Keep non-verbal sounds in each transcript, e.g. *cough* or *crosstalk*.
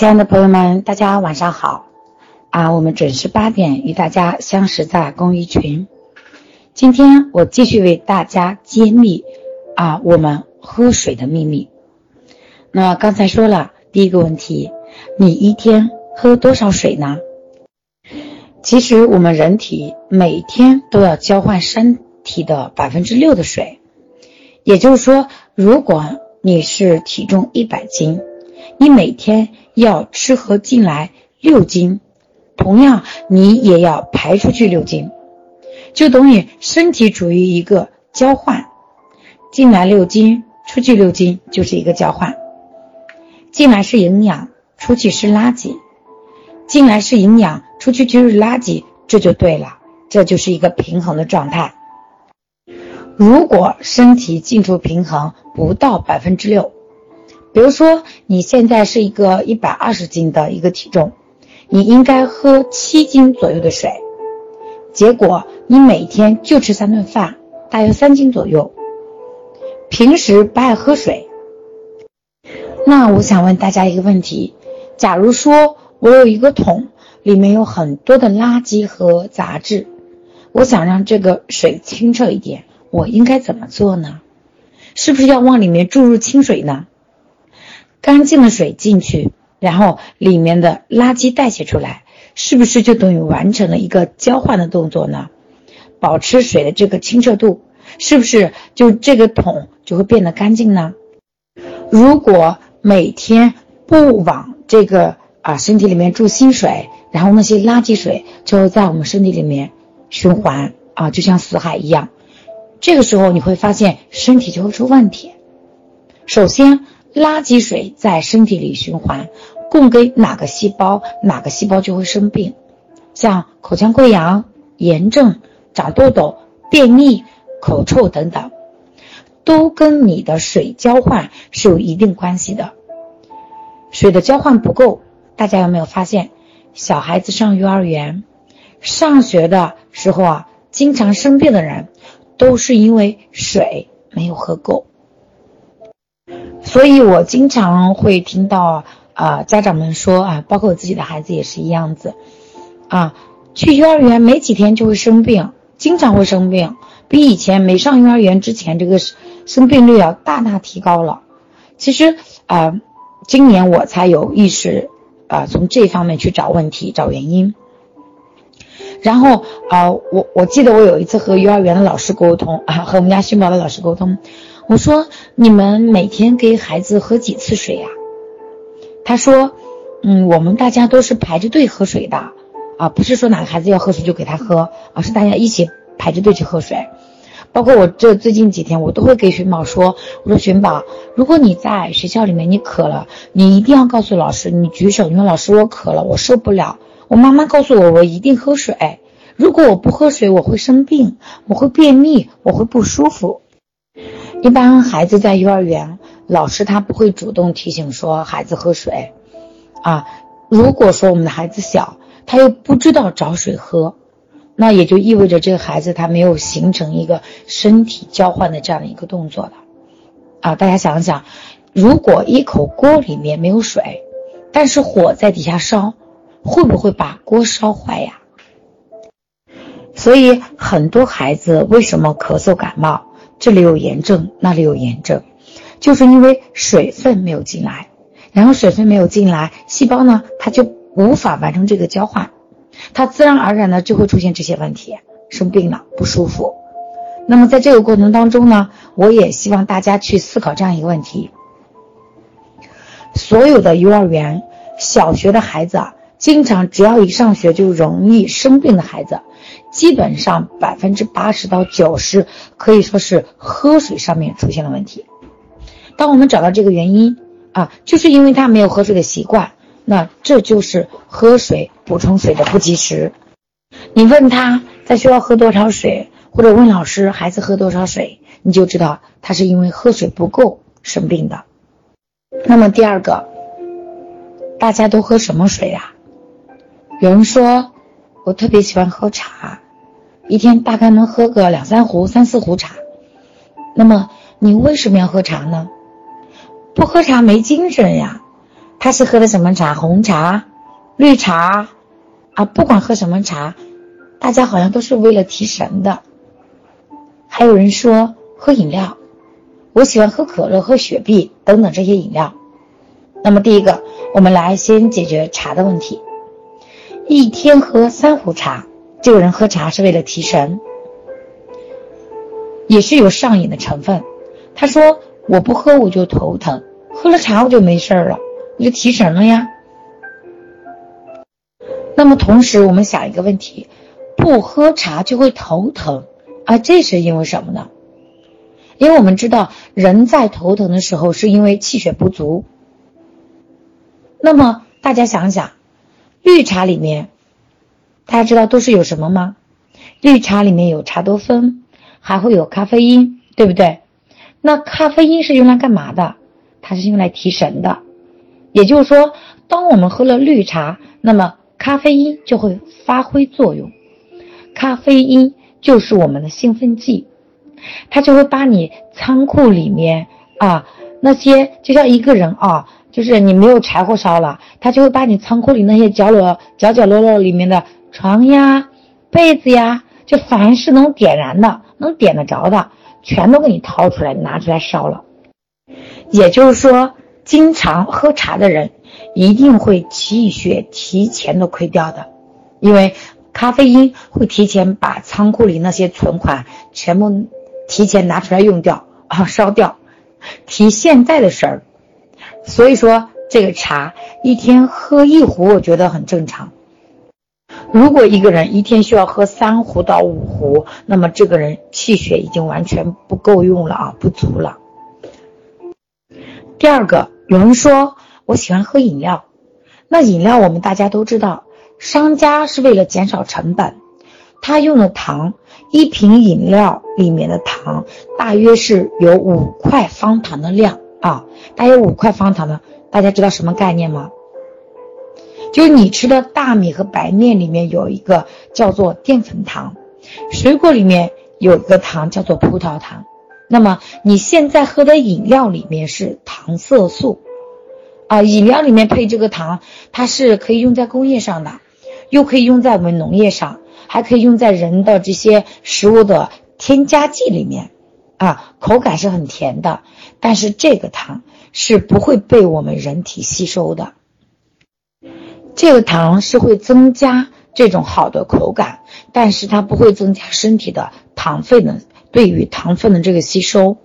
亲爱的朋友们，大家晚上好啊！我们准时八点与大家相识在公益群。今天我继续为大家揭秘啊，我们喝水的秘密。那刚才说了第一个问题，你一天喝多少水呢？其实我们人体每天都要交换身体的百分之六的水，也就是说，如果你是体重一百斤。你每天要吃喝进来六斤，同样你也要排出去六斤，就等于身体处于一个交换，进来六斤，出去六斤，就是一个交换。进来是营养，出去是垃圾；进来是营养，出去就是垃圾，这就对了，这就是一个平衡的状态。如果身体进出平衡不到百分之六。比如说，你现在是一个一百二十斤的一个体重，你应该喝七斤左右的水，结果你每天就吃三顿饭，大约三斤左右，平时不爱喝水。那我想问大家一个问题：假如说我有一个桶，里面有很多的垃圾和杂质，我想让这个水清澈一点，我应该怎么做呢？是不是要往里面注入清水呢？干净的水进去，然后里面的垃圾代谢出来，是不是就等于完成了一个交换的动作呢？保持水的这个清澈度，是不是就这个桶就会变得干净呢？如果每天不往这个啊身体里面注新水，然后那些垃圾水就会在我们身体里面循环啊，就像死海一样，这个时候你会发现身体就会出问题。首先。垃圾水在身体里循环，供给哪个细胞，哪个细胞就会生病，像口腔溃疡、炎症、长痘痘、便秘、口臭等等，都跟你的水交换是有一定关系的。水的交换不够，大家有没有发现？小孩子上幼儿园、上学的时候啊，经常生病的人，都是因为水没有喝够。所以我经常会听到啊，家长们说啊，包括我自己的孩子也是一样子，啊，去幼儿园没几天就会生病，经常会生病，比以前没上幼儿园之前这个生病率要大大提高了。其实啊，今年我才有意识啊，从这方面去找问题、找原因。然后啊，我我记得我有一次和幼儿园的老师沟通啊，和我们家新宝的老师沟通。我说你们每天给孩子喝几次水呀？他说，嗯，我们大家都是排着队喝水的，啊，不是说哪个孩子要喝水就给他喝，而是大家一起排着队去喝水。包括我这最近几天，我都会给寻宝说，我说寻宝，如果你在学校里面你渴了，你一定要告诉老师，你举手，你说老师我渴了，我受不了，我妈妈告诉我我一定喝水，如果我不喝水我会生病，我会便秘，我会不舒服。一般孩子在幼儿园，老师他不会主动提醒说孩子喝水，啊，如果说我们的孩子小，他又不知道找水喝，那也就意味着这个孩子他没有形成一个身体交换的这样的一个动作了，啊，大家想想，如果一口锅里面没有水，但是火在底下烧，会不会把锅烧坏呀？所以很多孩子为什么咳嗽感冒？这里有炎症，那里有炎症，就是因为水分没有进来，然后水分没有进来，细胞呢，它就无法完成这个交换，它自然而然的就会出现这些问题，生病了，不舒服。那么在这个过程当中呢，我也希望大家去思考这样一个问题：所有的幼儿园、小学的孩子啊，经常只要一上学就容易生病的孩子。基本上百分之八十到九十可以说是喝水上面出现了问题。当我们找到这个原因啊，就是因为他没有喝水的习惯，那这就是喝水补充水的不及时。你问他在学校喝多少水，或者问老师孩子喝多少水，你就知道他是因为喝水不够生病的。那么第二个，大家都喝什么水呀？有人说。我特别喜欢喝茶，一天大概能喝个两三壶、三四壶茶。那么你为什么要喝茶呢？不喝茶没精神呀。他是喝的什么茶？红茶、绿茶啊，不管喝什么茶，大家好像都是为了提神的。还有人说喝饮料，我喜欢喝可乐、喝雪碧等等这些饮料。那么第一个，我们来先解决茶的问题。一天喝三壶茶，这个人喝茶是为了提神，也是有上瘾的成分。他说我不喝我就头疼，喝了茶我就没事了，我就提神了呀。那么同时我们想一个问题，不喝茶就会头疼。啊，这是因为什么呢？因为我们知道，人在头疼的时候是因为气血不足。那么大家想想，绿茶里面，大家知道都是有什么吗？绿茶里面有茶多酚，还会有咖啡因，对不对？那咖啡因是用来干嘛的？它是用来提神的。也就是说，当我们喝了绿茶，那么咖啡因就会发挥作用。咖啡因。就是我们的兴奋剂，它就会把你仓库里面啊那些，就像一个人啊，就是你没有柴火烧了，他就会把你仓库里那些角落角角落落里面的床呀、被子呀，就凡是能点燃的、能点得着的，全都给你掏出来拿出来烧了。也就是说，经常喝茶的人一定会气血提前的亏掉的，因为。咖啡因会提前把仓库里那些存款全部提前拿出来用掉啊，烧掉，提现在的事儿。所以说，这个茶一天喝一壶，我觉得很正常。如果一个人一天需要喝三壶到五壶，那么这个人气血已经完全不够用了啊，不足了。第二个，有人说我喜欢喝饮料，那饮料我们大家都知道。商家是为了减少成本，他用的糖，一瓶饮料里面的糖大约是有五块方糖的量啊，大约五块方糖的，大家知道什么概念吗？就是你吃的大米和白面里面有一个叫做淀粉糖，水果里面有一个糖叫做葡萄糖，那么你现在喝的饮料里面是糖色素，啊，饮料里面配这个糖，它是可以用在工业上的。又可以用在我们农业上，还可以用在人的这些食物的添加剂里面，啊，口感是很甜的，但是这个糖是不会被我们人体吸收的。这个糖是会增加这种好的口感，但是它不会增加身体的糖分的对于糖分的这个吸收。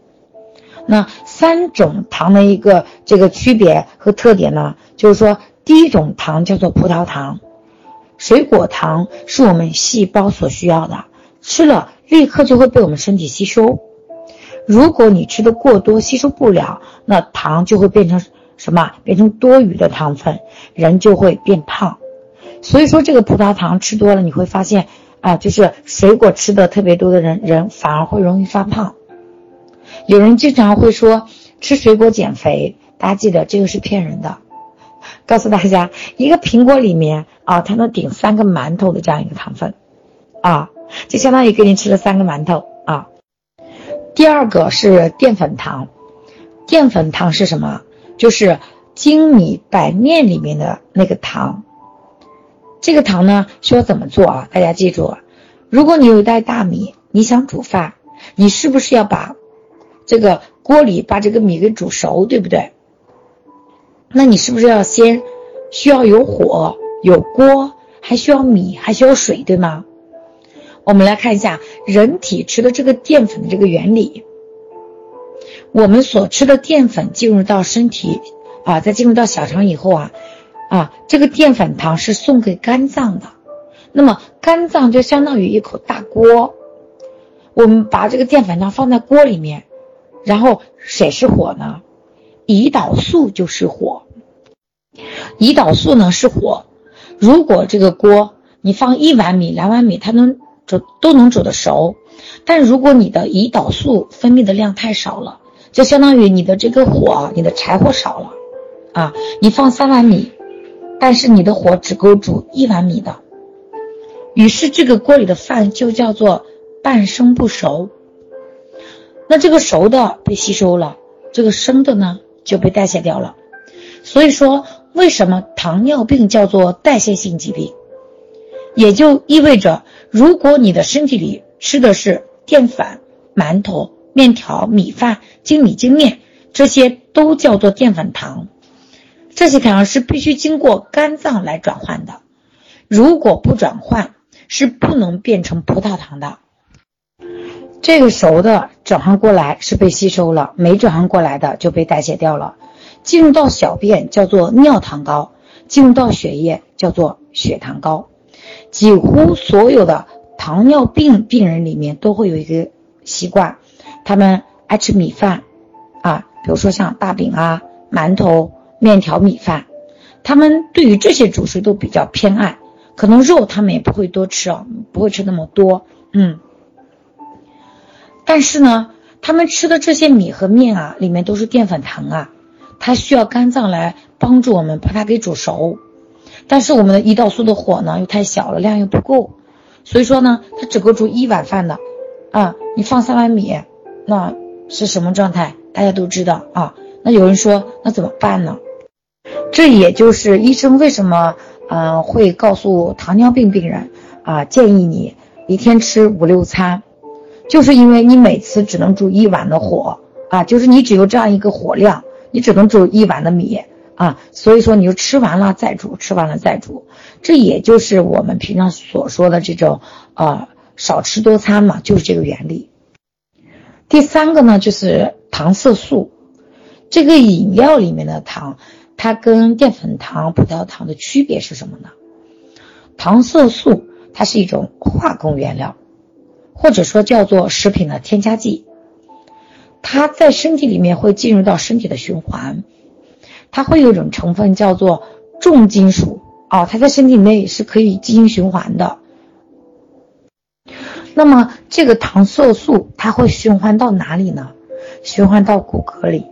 那三种糖的一个这个区别和特点呢，就是说第一种糖叫做葡萄糖。水果糖是我们细胞所需要的，吃了立刻就会被我们身体吸收。如果你吃的过多，吸收不了，那糖就会变成什么？变成多余的糖分，人就会变胖。所以说，这个葡萄糖吃多了，你会发现啊，就是水果吃的特别多的人，人反而会容易发胖。有人经常会说吃水果减肥，大家记得这个是骗人的。告诉大家，一个苹果里面啊，它能顶三个馒头的这样一个糖分，啊，就相当于给你吃了三个馒头。第二个是淀粉糖，淀粉糖是什么？就是精米白面里面的那个糖。这个糖呢，需要怎么做啊？大家记住，如果你有一袋大米，你想煮饭，你是不是要把这个锅里把这个米给煮熟，对不对？那你是不是要先需要有火、有锅，还需要米，还需要水，对吗？我们来看一下人体吃的这个淀粉的这个原理。我们所吃的淀粉进入到身体啊，在进入到小肠以后啊，啊，这个淀粉糖是送给肝脏的。那么肝脏就相当于一口大锅，我们把这个淀粉糖放在锅里面，然后谁是火呢？胰岛素就是火。胰岛素呢是火，如果这个锅你放一碗米、两碗米，它能煮都能煮得熟。但如果你的胰岛素分泌的量太少了，就相当于你的这个火、你的柴火少了啊。你放三碗米，但是你的火只够煮一碗米的，于是这个锅里的饭就叫做半生不熟。那这个熟的被吸收了，这个生的呢就被代谢掉了。所以说。为什么糖尿病叫做代谢性疾病？也就意味着，如果你的身体里吃的是淀粉、馒头、面条、米饭、精米精面，这些都叫做淀粉糖。这些糖是必须经过肝脏来转换的，如果不转换，是不能变成葡萄糖的。这个熟的转换过来是被吸收了，没转换过来的就被代谢掉了，进入到小便叫做尿糖高，进入到血液叫做血糖高。几乎所有的糖尿病病人里面都会有一个习惯，他们爱吃米饭啊，比如说像大饼啊、馒头。面条、米饭，他们对于这些主食都比较偏爱，可能肉他们也不会多吃哦，不会吃那么多，嗯。但是呢，他们吃的这些米和面啊，里面都是淀粉糖啊，它需要肝脏来帮助我们把它给煮熟，但是我们的胰岛素的火呢又太小了，量又不够，所以说呢，它只够煮一碗饭的，啊，你放三碗米，那是什么状态？大家都知道啊。那有人说，那怎么办呢？这也就是医生为什么，嗯，会告诉糖尿病病人啊，建议你一天吃五六餐，就是因为你每次只能煮一碗的火啊，就是你只有这样一个火量，你只能煮一碗的米啊，所以说你就吃完了再煮，吃完了再煮，这也就是我们平常所说的这种啊，少吃多餐嘛，就是这个原理。第三个呢，就是糖色素，这个饮料里面的糖。它跟淀粉糖、葡萄糖的区别是什么呢？糖色素它是一种化工原料，或者说叫做食品的添加剂。它在身体里面会进入到身体的循环，它会有一种成分叫做重金属哦，它在身体内是可以进行循环的。那么这个糖色素它会循环到哪里呢？循环到骨骼里。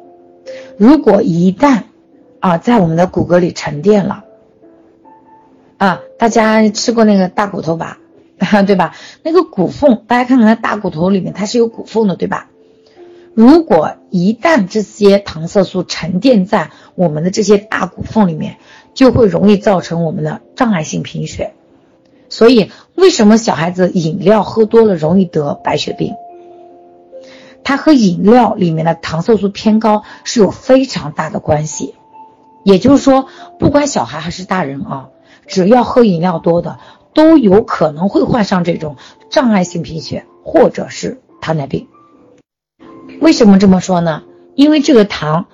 如果一旦啊，在我们的骨骼里沉淀了，啊，大家吃过那个大骨头吧，*laughs* 对吧？那个骨缝，大家看看那大骨头里面它是有骨缝的，对吧？如果一旦这些糖色素沉淀在我们的这些大骨缝里面，就会容易造成我们的障碍性贫血。所以，为什么小孩子饮料喝多了容易得白血病？它和饮料里面的糖色素偏高是有非常大的关系。也就是说，不管小孩还是大人啊，只要喝饮料多的，都有可能会患上这种障碍性贫血或者是糖尿病。为什么这么说呢？因为这个糖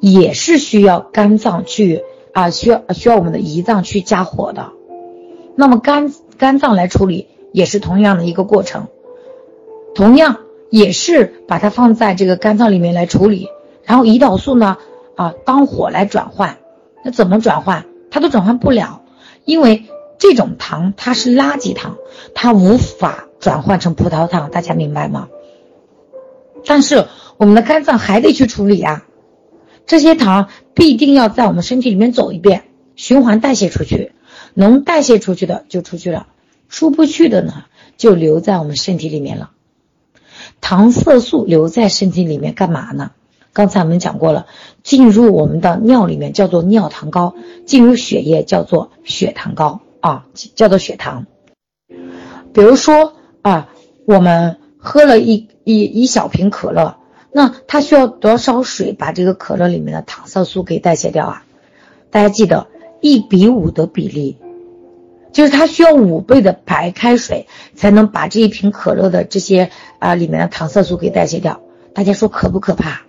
也是需要肝脏去啊，需要需要我们的胰脏去加火的。那么肝肝脏来处理也是同样的一个过程，同样也是把它放在这个肝脏里面来处理，然后胰岛素呢？啊，当火来转换，那怎么转换？它都转换不了，因为这种糖它是垃圾糖，它无法转换成葡萄糖，大家明白吗？但是我们的肝脏还得去处理啊，这些糖必定要在我们身体里面走一遍，循环代谢出去，能代谢出去的就出去了，出不去的呢就留在我们身体里面了。糖色素留在身体里面干嘛呢？刚才我们讲过了，进入我们的尿里面叫做尿糖高，进入血液叫做血糖高啊，叫做血糖。比如说啊，我们喝了一一一小瓶可乐，那它需要多少水把这个可乐里面的糖色素给代谢掉啊？大家记得一比五的比例，就是它需要五倍的白开水才能把这一瓶可乐的这些啊里面的糖色素给代谢掉。大家说可不可怕？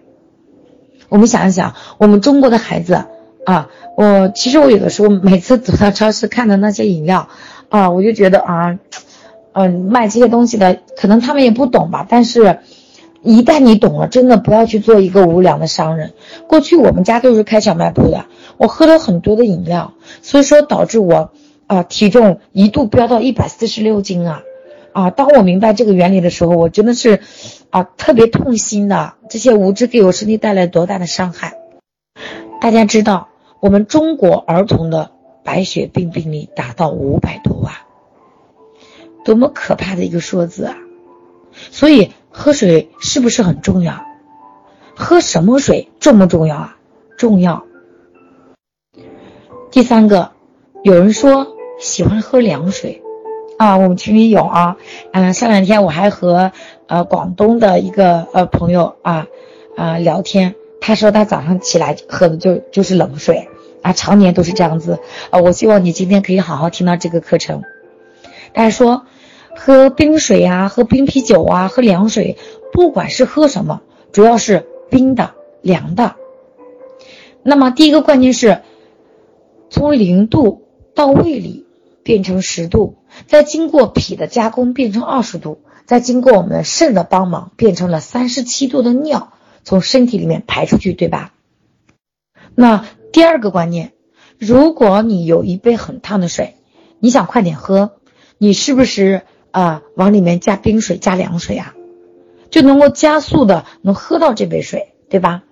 我们想一想，我们中国的孩子啊，我其实我有的时候每次走到超市看的那些饮料啊，我就觉得啊，嗯，卖这些东西的可能他们也不懂吧。但是，一旦你懂了，真的不要去做一个无良的商人。过去我们家都是开小卖部的，我喝了很多的饮料，所以说导致我啊体重一度飙到一百四十六斤啊。啊！当我明白这个原理的时候，我真的是，啊，特别痛心的。这些无知给我身体带来多大的伤害？大家知道，我们中国儿童的白血病病例达到五百多万，多么可怕的一个数字啊！所以喝水是不是很重要？喝什么水重不重要啊？重要。第三个，有人说喜欢喝凉水，啊，我们群里有啊，嗯，上两天我还和呃广东的一个呃朋友啊啊聊天，他说他早上起来喝的就就是冷水啊，常年都是这样子啊。我希望你今天可以好好听到这个课程。大家说喝冰水啊，喝冰啤酒啊，喝凉水，不管是喝什么，主要是冰的、凉的。那么第一个关键是。从零度到胃里变成十度，再经过脾的加工变成二十度，再经过我们肾的帮忙变成了三十七度的尿从身体里面排出去，对吧？那第二个观念，如果你有一杯很烫的水，你想快点喝，你是不是啊往里面加冰水加凉水啊，就能够加速的能喝到这杯水，对吧？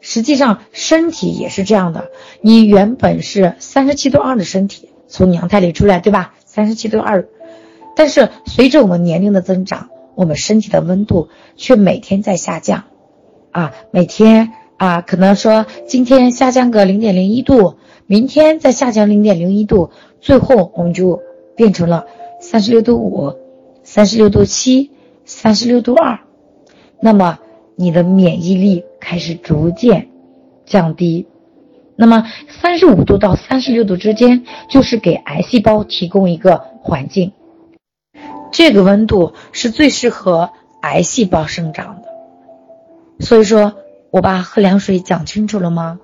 实际上，身体也是这样的。你原本是三十七度二的身体从娘胎里出来，对吧？三十七度二，但是随着我们年龄的增长，我们身体的温度却每天在下降，啊，每天啊，可能说今天下降个零点零一度，明天再下降零点零一度，最后我们就变成了三十六度五、三十六度七、三十六度二，那么。你的免疫力开始逐渐降低，那么三十五度到三十六度之间，就是给癌细胞提供一个环境，这个温度是最适合癌细胞生长的。所以说，我把喝凉水讲清楚了吗？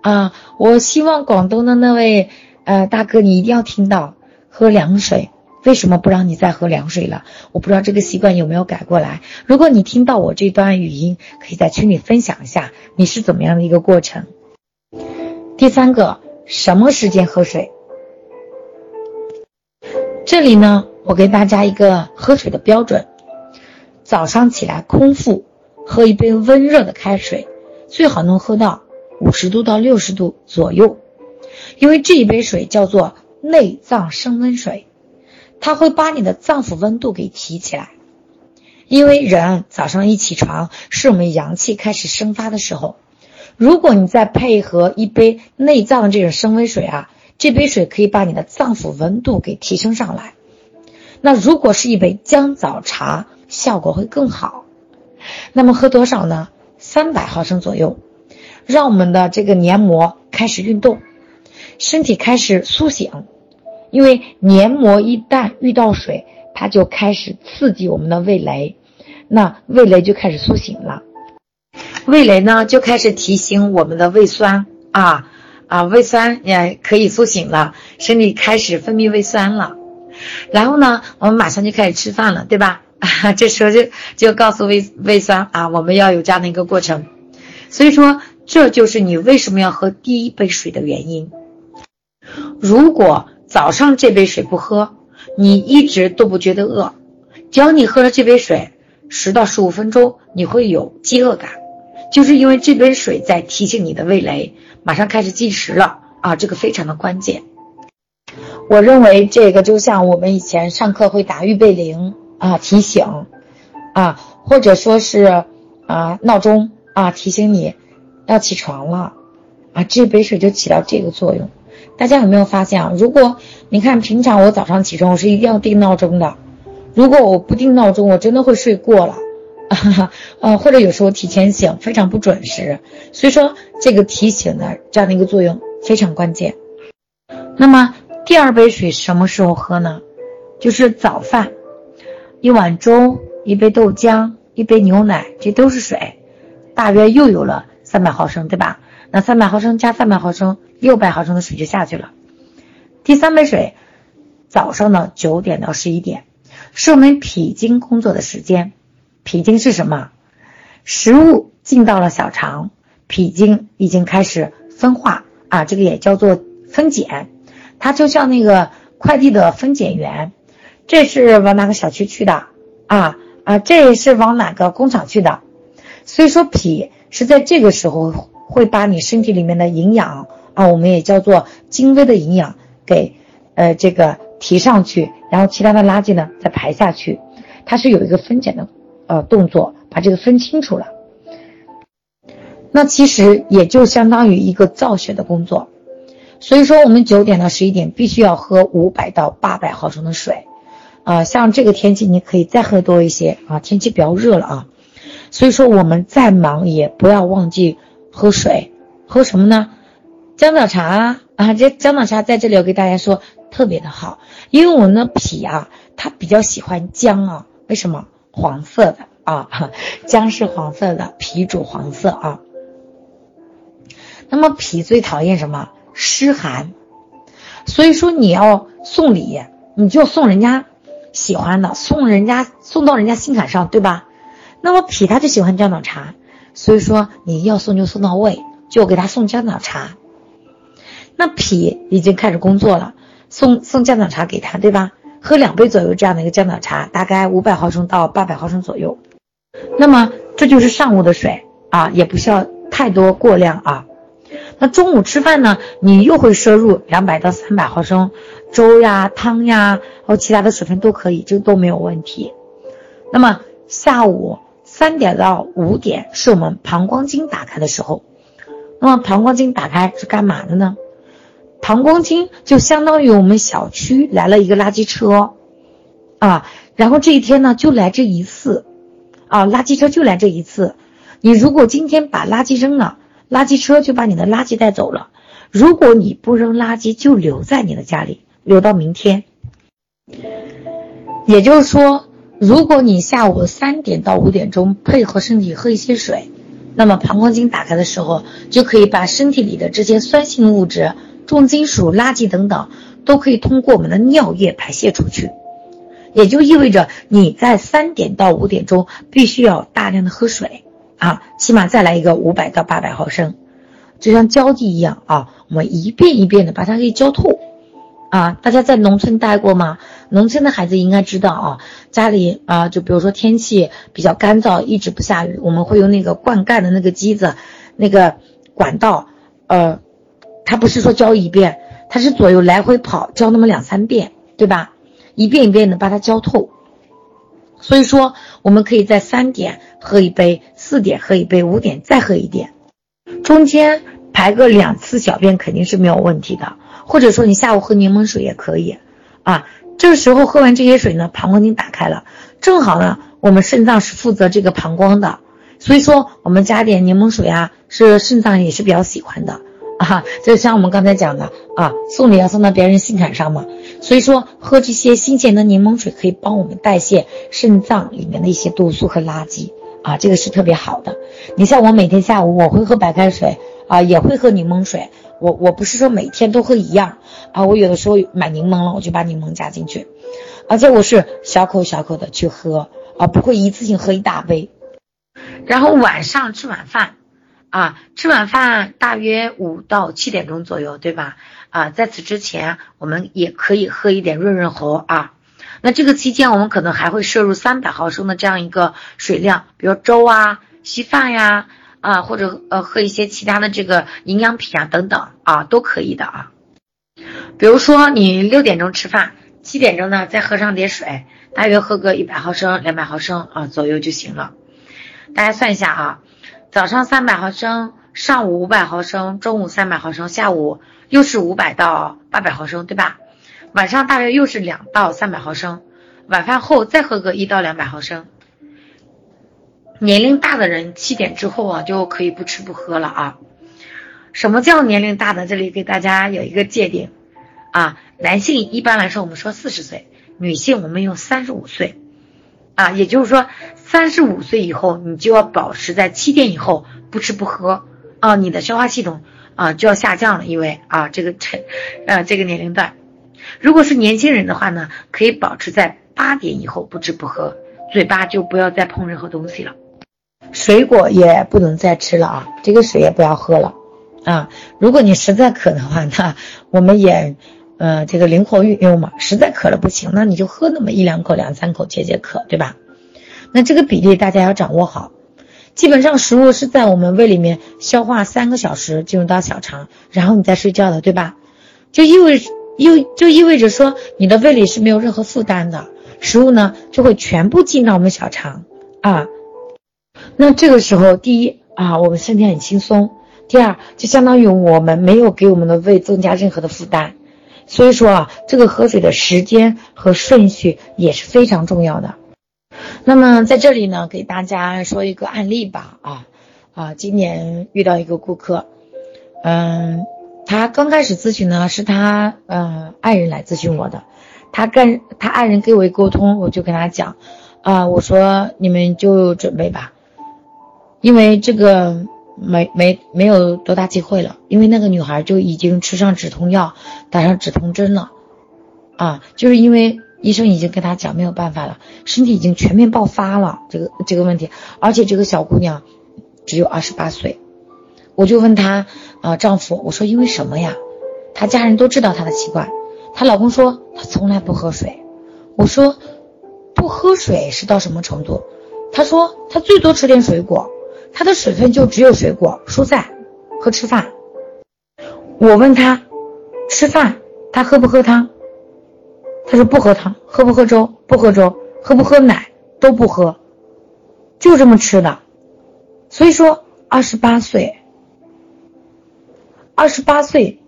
啊，我希望广东的那位呃大哥，你一定要听到喝凉水。为什么不让你再喝凉水了？我不知道这个习惯有没有改过来。如果你听到我这段语音，可以在群里分享一下你是怎么样的一个过程。第三个，什么时间喝水？这里呢，我给大家一个喝水的标准：早上起来空腹喝一杯温热的开水，最好能喝到五十度到六十度左右，因为这一杯水叫做内脏升温水。它会把你的脏腑温度给提起来，因为人早上一起床是我们阳气开始生发的时候，如果你再配合一杯内脏的这种升温水啊，这杯水可以把你的脏腑温度给提升上来。那如果是一杯姜枣茶，效果会更好。那么喝多少呢？三百毫升左右，让我们的这个黏膜开始运动，身体开始苏醒。因为黏膜一旦遇到水，它就开始刺激我们的味蕾，那味蕾就开始苏醒了，味蕾呢就开始提醒我们的胃酸啊啊，胃酸也可以苏醒了，身体开始分泌胃酸了，然后呢，我们马上就开始吃饭了，对吧？*laughs* 这时候就就告诉胃胃酸啊，我们要有这样的一个过程，所以说这就是你为什么要喝第一杯水的原因，如果。早上这杯水不喝，你一直都不觉得饿。只要你喝了这杯水，十到十五分钟你会有饥饿感，就是因为这杯水在提醒你的味蕾马上开始进食了啊，这个非常的关键。我认为这个就像我们以前上课会打预备铃啊，提醒啊，或者说是啊闹钟啊提醒你要起床了啊，这杯水就起到这个作用。大家有没有发现啊？如果你看平常我早上起床，我是一定要定闹钟的。如果我不定闹钟，我真的会睡过了，*laughs* 呃，或者有时候提前醒，非常不准时。所以说，这个提醒的这样的一个作用非常关键。那么第二杯水什么时候喝呢？就是早饭，一碗粥，一杯豆浆，一杯牛奶，这都是水，大约又有了三百毫升，对吧？那三百毫升加三百毫升。六百毫升的水就下去了。第三杯水，早上的九点到十一点，是我们脾经工作的时间。脾经是什么？食物进到了小肠，脾经已经开始分化啊，这个也叫做分拣。它就像那个快递的分拣员，这是往哪个小区去的啊啊？这是往哪个工厂去的？所以说，脾是在这个时候会把你身体里面的营养。啊，我们也叫做精微的营养给，呃，这个提上去，然后其他的垃圾呢再排下去，它是有一个分拣的，呃，动作，把这个分清楚了。那其实也就相当于一个造血的工作。所以说我们九点到十一点必须要喝五百到八百毫升的水，啊，像这个天气你可以再喝多一些啊，天气比较热了啊，所以说我们再忙也不要忘记喝水，喝什么呢？姜枣茶啊，这姜枣茶在这里我给大家说特别的好，因为我们的脾啊，它比较喜欢姜啊，为什么？黄色的啊，姜是黄色的，脾主黄色啊。那么脾最讨厌什么？湿寒。所以说你要送礼，你就送人家喜欢的，送人家送到人家心坎上，对吧？那么脾他就喜欢姜枣茶，所以说你要送就送到位，就给他送姜枣茶。那脾已经开始工作了，送送姜枣茶给他，对吧？喝两杯左右这样的一个姜枣茶，大概五百毫升到八百毫升左右。那么这就是上午的水啊，也不需要太多过量啊。那中午吃饭呢，你又会摄入两百到三百毫升粥呀、汤呀，还有其他的水分都可以，这都没有问题。那么下午三点到五点是我们膀胱经打开的时候。那么膀胱经打开是干嘛的呢？膀胱经就相当于我们小区来了一个垃圾车，啊，然后这一天呢就来这一次，啊，垃圾车就来这一次。你如果今天把垃圾扔了，垃圾车就把你的垃圾带走了；如果你不扔垃圾，就留在你的家里，留到明天。也就是说，如果你下午三点到五点钟配合身体喝一些水，那么膀胱经打开的时候，就可以把身体里的这些酸性物质。重金属、垃圾等等，都可以通过我们的尿液排泄出去，也就意味着你在三点到五点钟必须要大量的喝水啊，起码再来一个五百到八百毫升，就像浇地一样啊，我们一遍一遍的把它给浇透啊。大家在农村待过吗？农村的孩子应该知道啊，家里啊，就比如说天气比较干燥，一直不下雨，我们会用那个灌溉的那个机子，那个管道，呃。它不是说浇一遍，它是左右来回跑，浇那么两三遍，对吧？一遍一遍的把它浇透。所以说，我们可以在三点喝一杯，四点喝一杯，五点再喝一点，中间排个两次小便肯定是没有问题的。或者说你下午喝柠檬水也可以啊。这个时候喝完这些水呢，膀胱经打开了，正好呢，我们肾脏是负责这个膀胱的，所以说我们加点柠檬水啊，是肾脏也是比较喜欢的。啊，就像我们刚才讲的啊，送礼要送到别人心坎上嘛，所以说喝这些新鲜的柠檬水可以帮我们代谢肾脏里面的一些毒素和垃圾啊，这个是特别好的。你像我每天下午我会喝白开水啊，也会喝柠檬水，我我不是说每天都喝一样啊，我有的时候买柠檬了，我就把柠檬加进去，而且我是小口小口的去喝啊，不会一次性喝一大杯。然后晚上吃晚饭。啊，吃晚饭大约五到七点钟左右，对吧？啊，在此之前，我们也可以喝一点润润喉啊。那这个期间，我们可能还会摄入三百毫升的这样一个水量，比如粥啊、稀饭呀，啊或者呃喝一些其他的这个营养品啊等等啊，都可以的啊。比如说你六点钟吃饭，七点钟呢再喝上点水，大约喝个一百毫升、两百毫升啊左右就行了。大家算一下啊。早上三百毫升，上午五百毫升，中午三百毫升，下午又是五百到八百毫升，对吧？晚上大约又是两到三百毫升，晚饭后再喝个一到两百毫升。年龄大的人七点之后啊就可以不吃不喝了啊。什么叫年龄大的？这里给大家有一个界定啊，男性一般来说我们说四十岁，女性我们用三十五岁。啊，也就是说，三十五岁以后，你就要保持在七点以后不吃不喝啊，你的消化系统啊就要下降了，因为啊这个这呃这个年龄段，如果是年轻人的话呢，可以保持在八点以后不吃不喝，嘴巴就不要再碰任何东西了，水果也不能再吃了啊，这个水也不要喝了啊，如果你实在渴的话，那 *laughs* 我们也。呃，这个灵活运用嘛，实在渴了不行，那你就喝那么一两口、两三口解解渴，对吧？那这个比例大家要掌握好。基本上食物是在我们胃里面消化三个小时进入到小肠，然后你再睡觉的，对吧？就意味又就意味着说你的胃里是没有任何负担的，食物呢就会全部进到我们小肠啊。那这个时候，第一啊，我们身体很轻松；第二就相当于我们没有给我们的胃增加任何的负担。所以说啊，这个喝水的时间和顺序也是非常重要的。那么在这里呢，给大家说一个案例吧。啊啊，今年遇到一个顾客，嗯，他刚开始咨询呢，是他嗯爱人来咨询我的。他跟他爱人给我一沟通，我就跟他讲，啊，我说你们就准备吧，因为这个。没没没有多大机会了，因为那个女孩就已经吃上止痛药，打上止痛针了，啊，就是因为医生已经跟她讲没有办法了，身体已经全面爆发了这个这个问题，而且这个小姑娘只有二十八岁，我就问她啊丈夫，我说因为什么呀？她家人都知道她的习惯，她老公说她从来不喝水，我说不喝水是到什么程度？她说她最多吃点水果。他的水分就只有水果、蔬菜和吃饭。我问他吃饭，他喝不喝汤？他说不喝汤。喝不喝粥？不喝粥。喝不喝奶？都不喝。就这么吃的。所以说，二十八岁，二十八岁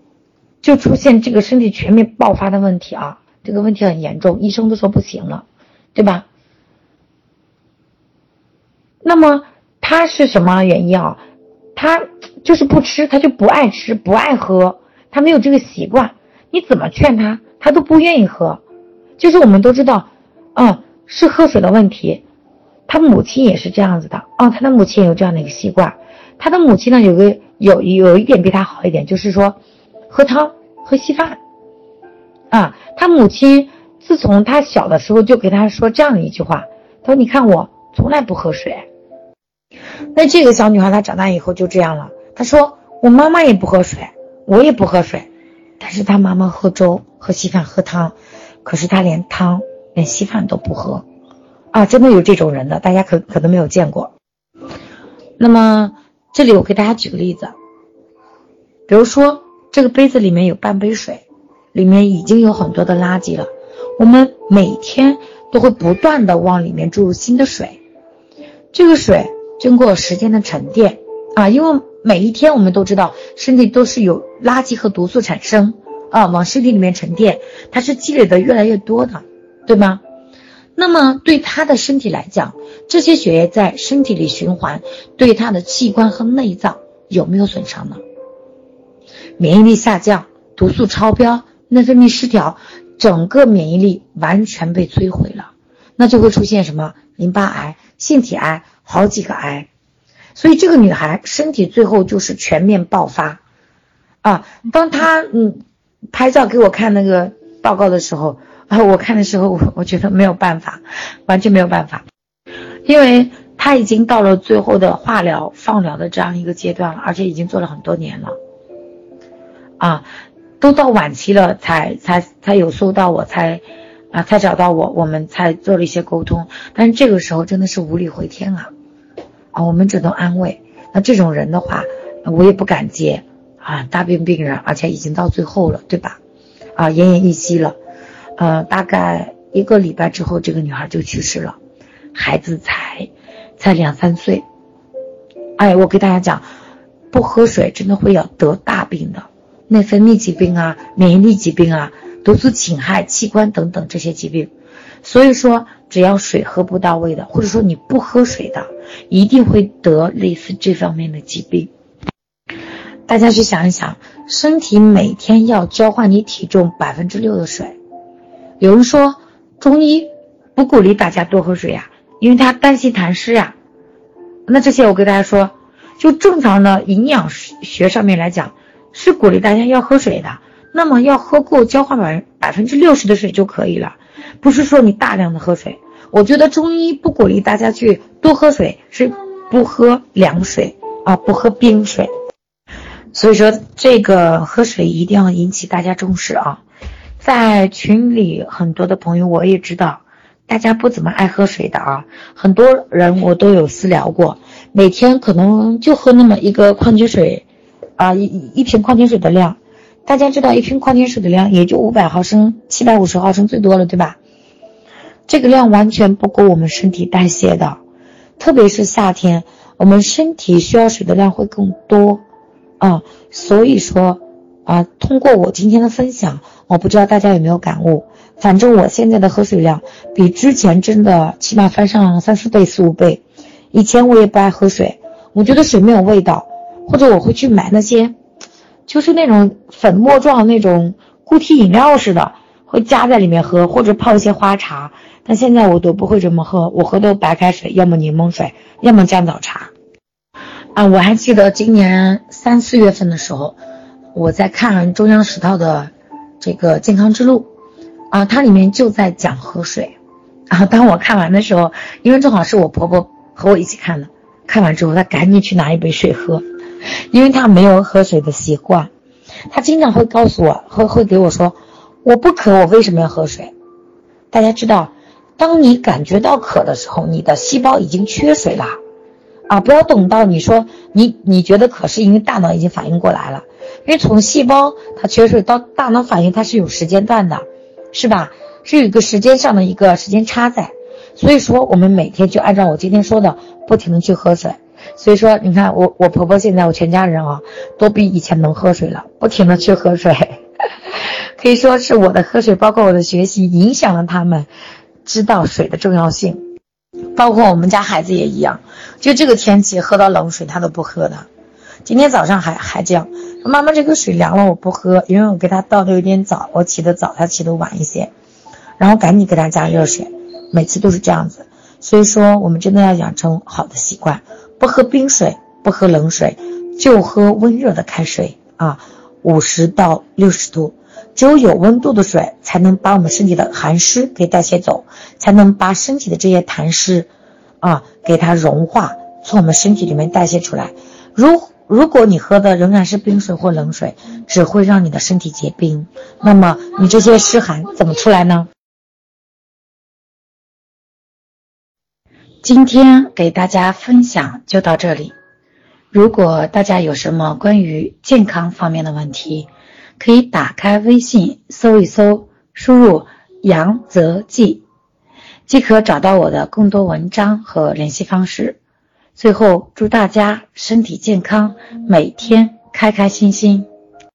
就出现这个身体全面爆发的问题啊！这个问题很严重，医生都说不行了，对吧？那么。他是什么原因啊？他就是不吃，他就不爱吃，不爱喝，他没有这个习惯。你怎么劝他，他都不愿意喝。就是我们都知道，嗯，是喝水的问题。他母亲也是这样子的啊，他的母亲有这样的一个习惯。他的母亲呢，有个有有一点比他好一点，就是说喝汤喝稀饭。啊，他母亲自从他小的时候就给他说这样的一句话，他说：“你看我从来不喝水。”那这个小女孩她长大以后就这样了。她说：“我妈妈也不喝水，我也不喝水，但是她妈妈喝粥、喝稀饭、喝汤，可是她连汤、连稀饭都不喝。”啊，真的有这种人的，大家可可能没有见过。那么这里我给大家举个例子，比如说这个杯子里面有半杯水，里面已经有很多的垃圾了，我们每天都会不断的往里面注入新的水，这个水。经过时间的沉淀啊，因为每一天我们都知道身体都是有垃圾和毒素产生啊，往身体里面沉淀，它是积累的越来越多的，对吗？那么对他的身体来讲，这些血液在身体里循环，对他的器官和内脏有没有损伤呢？免疫力下降，毒素超标，内分泌失调，整个免疫力完全被摧毁了，那就会出现什么淋巴癌、腺体癌。好几个癌，所以这个女孩身体最后就是全面爆发啊！当她嗯拍照给我看那个报告的时候啊，我看的时候我我觉得没有办法，完全没有办法，因为她已经到了最后的化疗、放疗的这样一个阶段了，而且已经做了很多年了啊，都到晚期了才才才有收到我才。啊，才找到我，我们才做了一些沟通，但是这个时候真的是无力回天啊！啊，我们只能安慰。那这种人的话，我也不敢接啊，大病病人，而且已经到最后了，对吧？啊，奄奄一息了。呃，大概一个礼拜之后，这个女孩就去世了，孩子才才两三岁。哎，我给大家讲，不喝水真的会要得大病的，内分泌疾病啊，免疫力疾病啊。毒素侵害器官等等这些疾病，所以说只要水喝不到位的，或者说你不喝水的，一定会得类似这方面的疾病。大家去想一想，身体每天要交换你体重百分之六的水。有人说中医不鼓励大家多喝水呀，因为他担心痰湿呀。那这些我跟大家说，就正常的营养学上面来讲，是鼓励大家要喝水的。那么要喝够交换百百分之六十的水就可以了，不是说你大量的喝水。我觉得中医不鼓励大家去多喝水，是不喝凉水啊，不喝冰水。所以说这个喝水一定要引起大家重视啊。在群里很多的朋友我也知道，大家不怎么爱喝水的啊，很多人我都有私聊过，每天可能就喝那么一个矿泉水，啊一一瓶矿泉水的量。大家知道一瓶矿泉水的量也就五百毫升、七百五十毫升最多了，对吧？这个量完全不够我们身体代谢的，特别是夏天，我们身体需要水的量会更多啊。所以说啊，通过我今天的分享，我不知道大家有没有感悟。反正我现在的喝水量比之前真的起码翻上三四倍、四五倍。以前我也不爱喝水，我觉得水没有味道，或者我会去买那些，就是那种粉末状那种固体饮料似的，会加在里面喝，或者泡一些花茶。但现在我都不会这么喝，我喝的白开水，要么柠檬水，要么姜枣茶。啊，我还记得今年三四月份的时候，我在看中央十套的这个健康之路。啊，它里面就在讲喝水，然后当我看完的时候，因为正好是我婆婆和我一起看的，看完之后她赶紧去拿一杯水喝，因为她没有喝水的习惯，她经常会告诉我，会会给我说，我不渴，我为什么要喝水？大家知道，当你感觉到渴的时候，你的细胞已经缺水了，啊，不要等到你说你你觉得渴是因为大脑已经反应过来了，因为从细胞它缺水到大脑反应，它是有时间段的。是吧？是有一个时间上的一个时间差在，所以说我们每天就按照我今天说的，不停的去喝水。所以说，你看我我婆婆现在我全家人啊，都比以前能喝水了，不停的去喝水，*laughs* 可以说是我的喝水，包括我的学习，影响了他们知道水的重要性。包括我们家孩子也一样，就这个天气喝到冷水他都不喝的。今天早上还还这样，妈妈这个水凉了，我不喝，因为我给他倒的有点早，我起的早，他起的晚一些，然后赶紧给他加热水，每次都是这样子。所以说，我们真的要养成好的习惯，不喝冰水，不喝冷水，就喝温热的开水啊，五十到六十度，只有有温度的水才能把我们身体的寒湿给代谢走，才能把身体的这些痰湿啊给它融化，从我们身体里面代谢出来。如如果你喝的仍然是冰水或冷水，只会让你的身体结冰，那么你这些湿寒怎么出来呢？今天给大家分享就到这里。如果大家有什么关于健康方面的问题，可以打开微信搜一搜，输入“杨泽记”，即可找到我的更多文章和联系方式。最后，祝大家身体健康，每天开开心心。